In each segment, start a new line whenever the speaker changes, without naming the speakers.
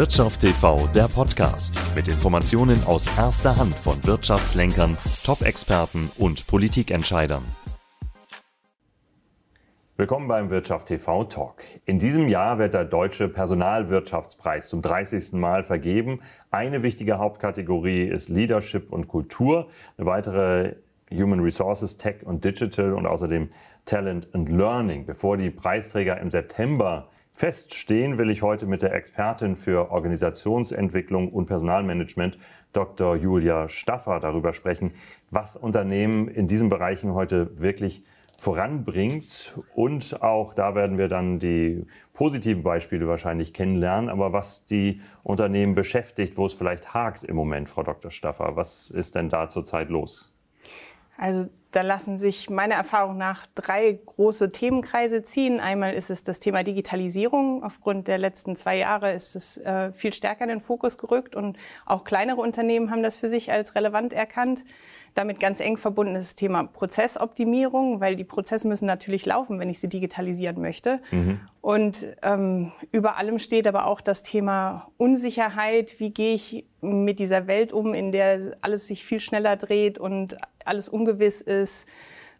Wirtschaft TV, der Podcast mit Informationen aus erster Hand von Wirtschaftslenkern, Top-Experten und Politikentscheidern.
Willkommen beim Wirtschaft TV Talk. In diesem Jahr wird der Deutsche Personalwirtschaftspreis zum 30. Mal vergeben. Eine wichtige Hauptkategorie ist Leadership und Kultur. Eine weitere Human Resources, Tech und Digital und außerdem Talent and Learning. Bevor die Preisträger im September feststehen, will ich heute mit der Expertin für Organisationsentwicklung und Personalmanagement, Dr. Julia Staffer, darüber sprechen, was Unternehmen in diesen Bereichen heute wirklich voranbringt. Und auch da werden wir dann die positiven Beispiele wahrscheinlich kennenlernen. Aber was die Unternehmen beschäftigt, wo es vielleicht hakt im Moment, Frau Dr. Staffer, was ist denn da zurzeit los?
Also da lassen sich meiner Erfahrung nach drei große Themenkreise ziehen. Einmal ist es das Thema Digitalisierung. Aufgrund der letzten zwei Jahre ist es äh, viel stärker in den Fokus gerückt und auch kleinere Unternehmen haben das für sich als relevant erkannt. Damit ganz eng verbunden ist das Thema Prozessoptimierung, weil die Prozesse müssen natürlich laufen, wenn ich sie digitalisieren möchte. Mhm. Und ähm, über allem steht aber auch das Thema Unsicherheit. Wie gehe ich mit dieser Welt um, in der alles sich viel schneller dreht und alles ungewiss ist?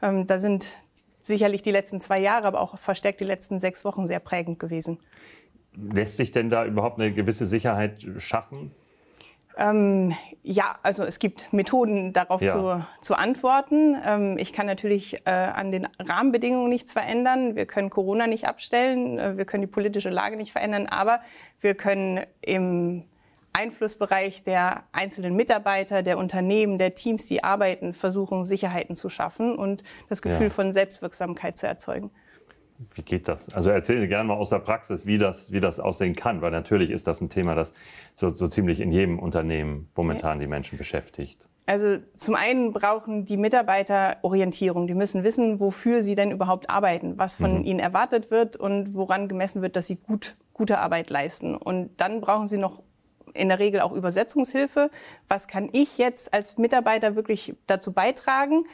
Ähm, da sind sicherlich die letzten zwei Jahre, aber auch verstärkt die letzten sechs Wochen sehr prägend gewesen.
Lässt sich denn da überhaupt eine gewisse Sicherheit schaffen?
Ähm, ja, also es gibt Methoden, darauf ja. zu, zu antworten. Ähm, ich kann natürlich äh, an den Rahmenbedingungen nichts verändern. Wir können Corona nicht abstellen. Äh, wir können die politische Lage nicht verändern. Aber wir können im Einflussbereich der einzelnen Mitarbeiter, der Unternehmen, der Teams, die arbeiten, versuchen, Sicherheiten zu schaffen und das Gefühl ja. von Selbstwirksamkeit zu erzeugen.
Wie geht das? Also erzähle gerne mal aus der Praxis, wie das, wie das aussehen kann, weil natürlich ist das ein Thema, das so, so ziemlich in jedem Unternehmen momentan die Menschen beschäftigt.
Also zum einen brauchen die Mitarbeiter Orientierung. Die müssen wissen, wofür sie denn überhaupt arbeiten, was von mhm. ihnen erwartet wird und woran gemessen wird, dass sie gut, gute Arbeit leisten. Und dann brauchen sie noch in der Regel auch Übersetzungshilfe. Was kann ich jetzt als Mitarbeiter wirklich dazu beitragen,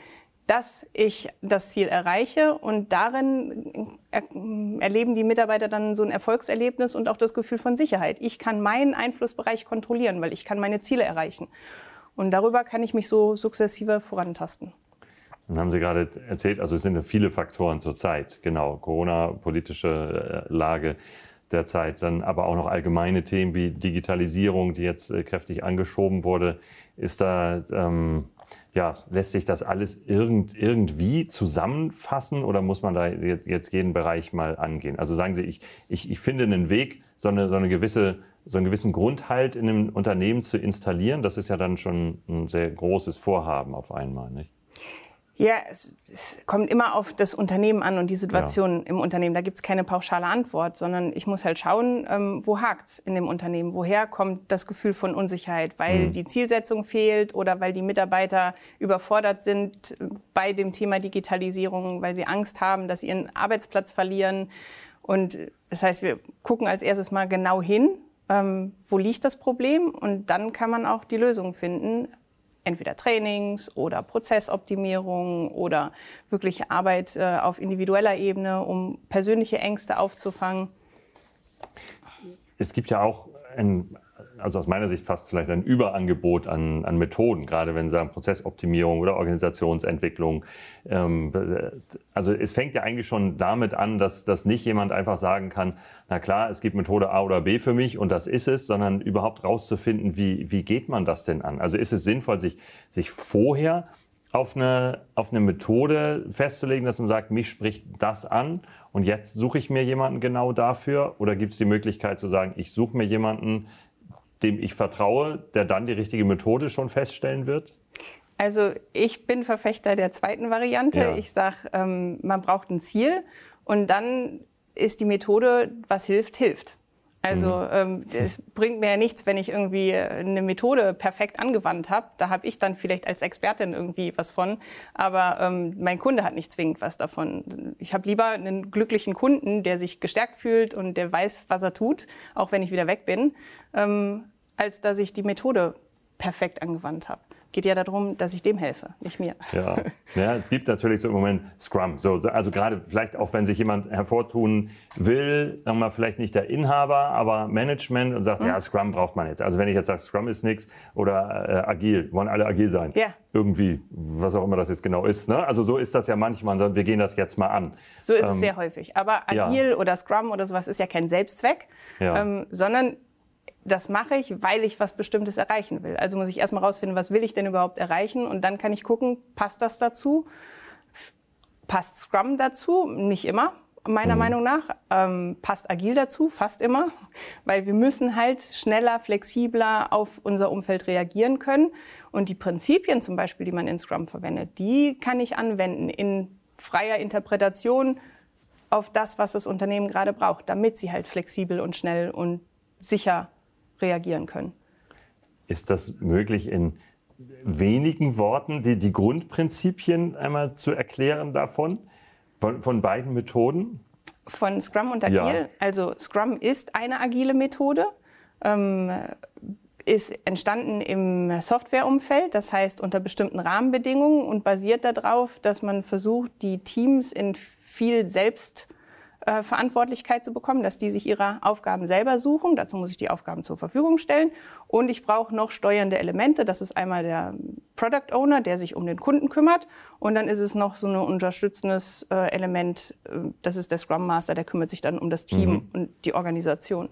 dass ich das Ziel erreiche. Und darin erleben die Mitarbeiter dann so ein Erfolgserlebnis und auch das Gefühl von Sicherheit. Ich kann meinen Einflussbereich kontrollieren, weil ich kann meine Ziele erreichen. Und darüber kann ich mich so sukzessive vorantasten.
Dann haben Sie gerade erzählt, also es sind viele Faktoren zurzeit, genau, Corona, politische äh, Lage derzeit, dann aber auch noch allgemeine Themen wie Digitalisierung, die jetzt äh, kräftig angeschoben wurde. Ist da ähm, ja, lässt sich das alles irgend, irgendwie zusammenfassen oder muss man da jetzt, jetzt jeden Bereich mal angehen? Also sagen Sie, ich, ich, ich finde einen Weg, so eine, so eine gewisse so einen gewissen Grundhalt in einem Unternehmen zu installieren, das ist ja dann schon ein sehr großes Vorhaben auf einmal, nicht?
Ja, es, es, kommt immer auf das Unternehmen an und die Situation ja. im Unternehmen. Da gibt es keine pauschale Antwort, sondern ich muss halt schauen, ähm, wo hakt's in dem Unternehmen? Woher kommt das Gefühl von Unsicherheit? Weil mhm. die Zielsetzung fehlt oder weil die Mitarbeiter überfordert sind bei dem Thema Digitalisierung, weil sie Angst haben, dass sie ihren Arbeitsplatz verlieren. Und das heißt, wir gucken als erstes mal genau hin, ähm, wo liegt das Problem? Und dann kann man auch die Lösung finden entweder Trainings oder Prozessoptimierung oder wirklich Arbeit äh, auf individueller Ebene, um persönliche Ängste aufzufangen.
Es gibt ja auch ein, also aus meiner Sicht fast vielleicht ein Überangebot an, an Methoden, gerade wenn Sie sagen Prozessoptimierung oder Organisationsentwicklung. Ähm, also es fängt ja eigentlich schon damit an, dass, dass nicht jemand einfach sagen kann, na klar, es gibt Methode A oder B für mich und das ist es, sondern überhaupt rauszufinden, wie, wie geht man das denn an? Also ist es sinnvoll, sich, sich vorher auf eine, auf eine Methode festzulegen, dass man sagt, mich spricht das an und jetzt suche ich mir jemanden genau dafür? Oder gibt es die Möglichkeit zu sagen, ich suche mir jemanden, dem ich vertraue, der dann die richtige Methode schon feststellen wird?
Also ich bin Verfechter der zweiten Variante. Ja. Ich sage, ähm, man braucht ein Ziel und dann ist die Methode, was hilft, hilft. Also mhm. ähm, es bringt mir ja nichts, wenn ich irgendwie eine Methode perfekt angewandt habe. Da habe ich dann vielleicht als Expertin irgendwie was von, aber ähm, mein Kunde hat nicht zwingend was davon. Ich habe lieber einen glücklichen Kunden, der sich gestärkt fühlt und der weiß, was er tut, auch wenn ich wieder weg bin, ähm, als dass ich die Methode perfekt angewandt habe. Geht ja darum, dass ich dem helfe, nicht mir.
Ja, ja es gibt natürlich so im Moment Scrum. So, also gerade vielleicht auch, wenn sich jemand hervortun will, sagen wir mal, vielleicht nicht der Inhaber, aber Management und sagt, mhm. ja, Scrum braucht man jetzt. Also wenn ich jetzt sage, Scrum ist nichts oder äh, agil, wollen alle agil sein. Ja. Irgendwie, was auch immer das jetzt genau ist. Ne? Also so ist das ja manchmal, sondern wir gehen das jetzt mal an.
So ist ähm, es sehr häufig. Aber agil ja. oder Scrum oder sowas ist ja kein Selbstzweck, ja. ähm, sondern das mache ich, weil ich was Bestimmtes erreichen will. Also muss ich erstmal rausfinden, was will ich denn überhaupt erreichen und dann kann ich gucken, passt das dazu? Passt Scrum dazu? Nicht immer, meiner mhm. Meinung nach. Ähm, passt Agil dazu? Fast immer, weil wir müssen halt schneller, flexibler auf unser Umfeld reagieren können. Und die Prinzipien zum Beispiel, die man in Scrum verwendet, die kann ich anwenden in freier Interpretation auf das, was das Unternehmen gerade braucht, damit sie halt flexibel und schnell und sicher reagieren können.
Ist das möglich in wenigen Worten, die, die Grundprinzipien einmal zu erklären davon, von, von beiden Methoden?
Von Scrum und Agil. Ja. Also Scrum ist eine agile Methode, ähm, ist entstanden im Softwareumfeld, das heißt unter bestimmten Rahmenbedingungen und basiert darauf, dass man versucht, die Teams in viel selbst äh, Verantwortlichkeit zu bekommen, dass die sich ihre Aufgaben selber suchen. Dazu muss ich die Aufgaben zur Verfügung stellen. Und ich brauche noch steuernde Elemente. Das ist einmal der Product Owner, der sich um den Kunden kümmert. Und dann ist es noch so ein unterstützendes äh, Element. Äh, das ist der Scrum Master, der kümmert sich dann um das Team mhm. und die Organisation.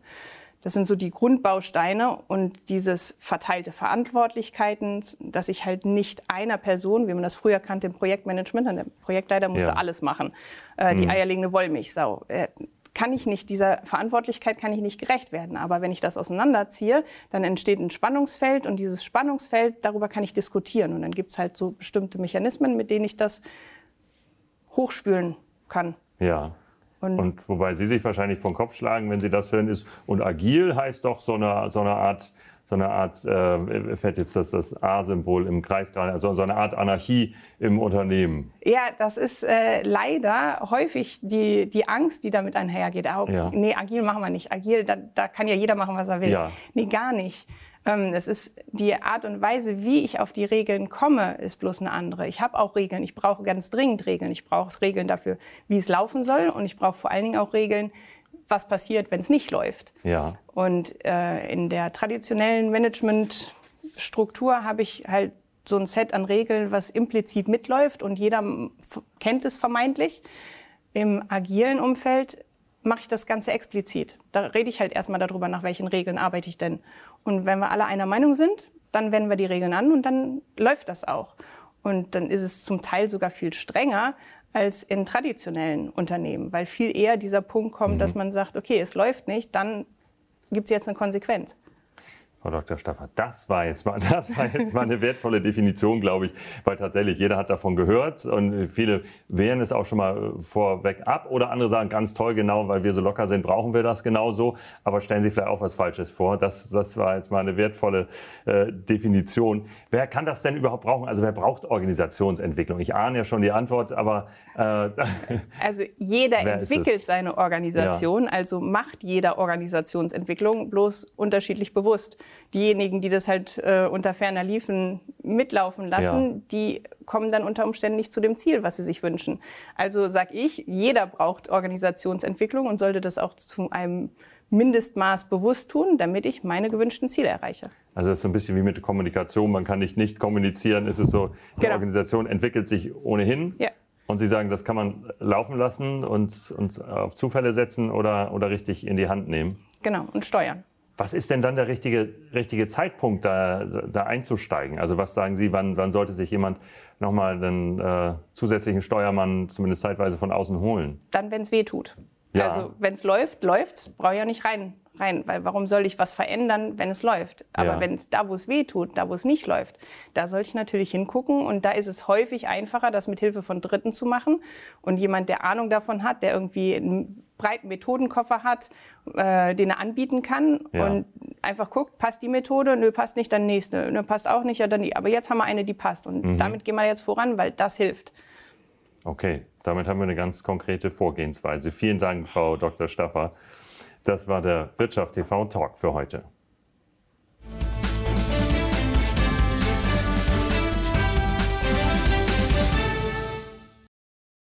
Das sind so die Grundbausteine und dieses verteilte Verantwortlichkeiten, dass ich halt nicht einer Person, wie man das früher kannte im Projektmanagement, der Projektleiter musste ja. alles machen, äh, die mhm. eierlegende Wollmilchsau. Äh, kann ich nicht, dieser Verantwortlichkeit kann ich nicht gerecht werden. Aber wenn ich das auseinanderziehe, dann entsteht ein Spannungsfeld und dieses Spannungsfeld, darüber kann ich diskutieren. Und dann gibt es halt so bestimmte Mechanismen, mit denen ich das hochspülen kann.
Ja. Und, und, wobei Sie sich wahrscheinlich vom Kopf schlagen, wenn Sie das hören, ist, und agil heißt doch so eine, so eine Art, so eine Art, äh, fällt jetzt das, das A-Symbol im Kreis gerade, also so eine Art Anarchie im Unternehmen.
Ja, das ist äh, leider häufig die, die Angst, die damit einhergeht. Auch, ja. Nee, agil machen wir nicht. Agil, da, da kann ja jeder machen, was er will. Ja. Nee, gar nicht. Ähm, es ist die Art und Weise, wie ich auf die Regeln komme, ist bloß eine andere. Ich habe auch Regeln. Ich brauche ganz dringend Regeln. Ich brauche Regeln dafür, wie es laufen soll. Und ich brauche vor allen Dingen auch Regeln, was passiert, wenn es nicht läuft. Ja. Und äh, in der traditionellen Managementstruktur habe ich halt so ein Set an Regeln, was implizit mitläuft und jeder kennt es vermeintlich. Im agilen Umfeld mache ich das Ganze explizit. Da rede ich halt erstmal darüber, nach welchen Regeln arbeite ich denn. Und wenn wir alle einer Meinung sind, dann wenden wir die Regeln an und dann läuft das auch. Und dann ist es zum Teil sogar viel strenger als in traditionellen Unternehmen, weil viel eher dieser Punkt kommt, mhm. dass man sagt, okay, es läuft nicht, dann gibt es jetzt eine Konsequenz.
Frau Dr. Staffer, das war jetzt mal, das war jetzt mal eine wertvolle Definition, glaube ich, weil tatsächlich jeder hat davon gehört und viele wehren es auch schon mal vorweg ab oder andere sagen ganz toll, genau, weil wir so locker sind, brauchen wir das genauso, aber stellen Sie vielleicht auch was Falsches vor. Das, das war jetzt mal eine wertvolle äh, Definition. Wer kann das denn überhaupt brauchen? Also wer braucht Organisationsentwicklung? Ich ahne ja schon die Antwort, aber
äh, also jeder entwickelt seine Organisation, ja. also macht jeder Organisationsentwicklung bloß unterschiedlich bewusst diejenigen, die das halt äh, unter ferner Liefen mitlaufen lassen, ja. die kommen dann unter Umständen nicht zu dem Ziel, was sie sich wünschen. Also sage ich, jeder braucht Organisationsentwicklung und sollte das auch zu einem Mindestmaß bewusst tun, damit ich meine gewünschten Ziele erreiche.
Also das ist so ein bisschen wie mit Kommunikation. Man kann nicht nicht kommunizieren. Es ist so, die genau. Organisation entwickelt sich ohnehin. Ja. Und Sie sagen, das kann man laufen lassen und, und auf Zufälle setzen oder, oder richtig in die Hand nehmen.
Genau, und steuern.
Was ist denn dann der richtige, richtige Zeitpunkt, da, da einzusteigen? Also was sagen Sie, wann, wann sollte sich jemand nochmal einen äh, zusätzlichen Steuermann zumindest zeitweise von außen holen?
Dann, wenn es weh tut. Ja. Also wenn es läuft, läuft's, brauche ich ja nicht rein, rein, weil warum soll ich was verändern, wenn es läuft? Aber ja. wenn es da, wo es weh tut, da, wo es nicht läuft, da soll ich natürlich hingucken und da ist es häufig einfacher, das mit Hilfe von Dritten zu machen und jemand, der Ahnung davon hat, der irgendwie einen breiten Methodenkoffer hat, äh, den er anbieten kann ja. und einfach guckt, passt die Methode, nö, passt nicht, dann nächste, nö, passt auch nicht, ja, dann die. Aber jetzt haben wir eine, die passt und mhm. damit gehen wir jetzt voran, weil das hilft.
Okay, damit haben wir eine ganz konkrete Vorgehensweise. Vielen Dank, Frau Dr. Staffer. Das war der Wirtschaft TV Talk für heute.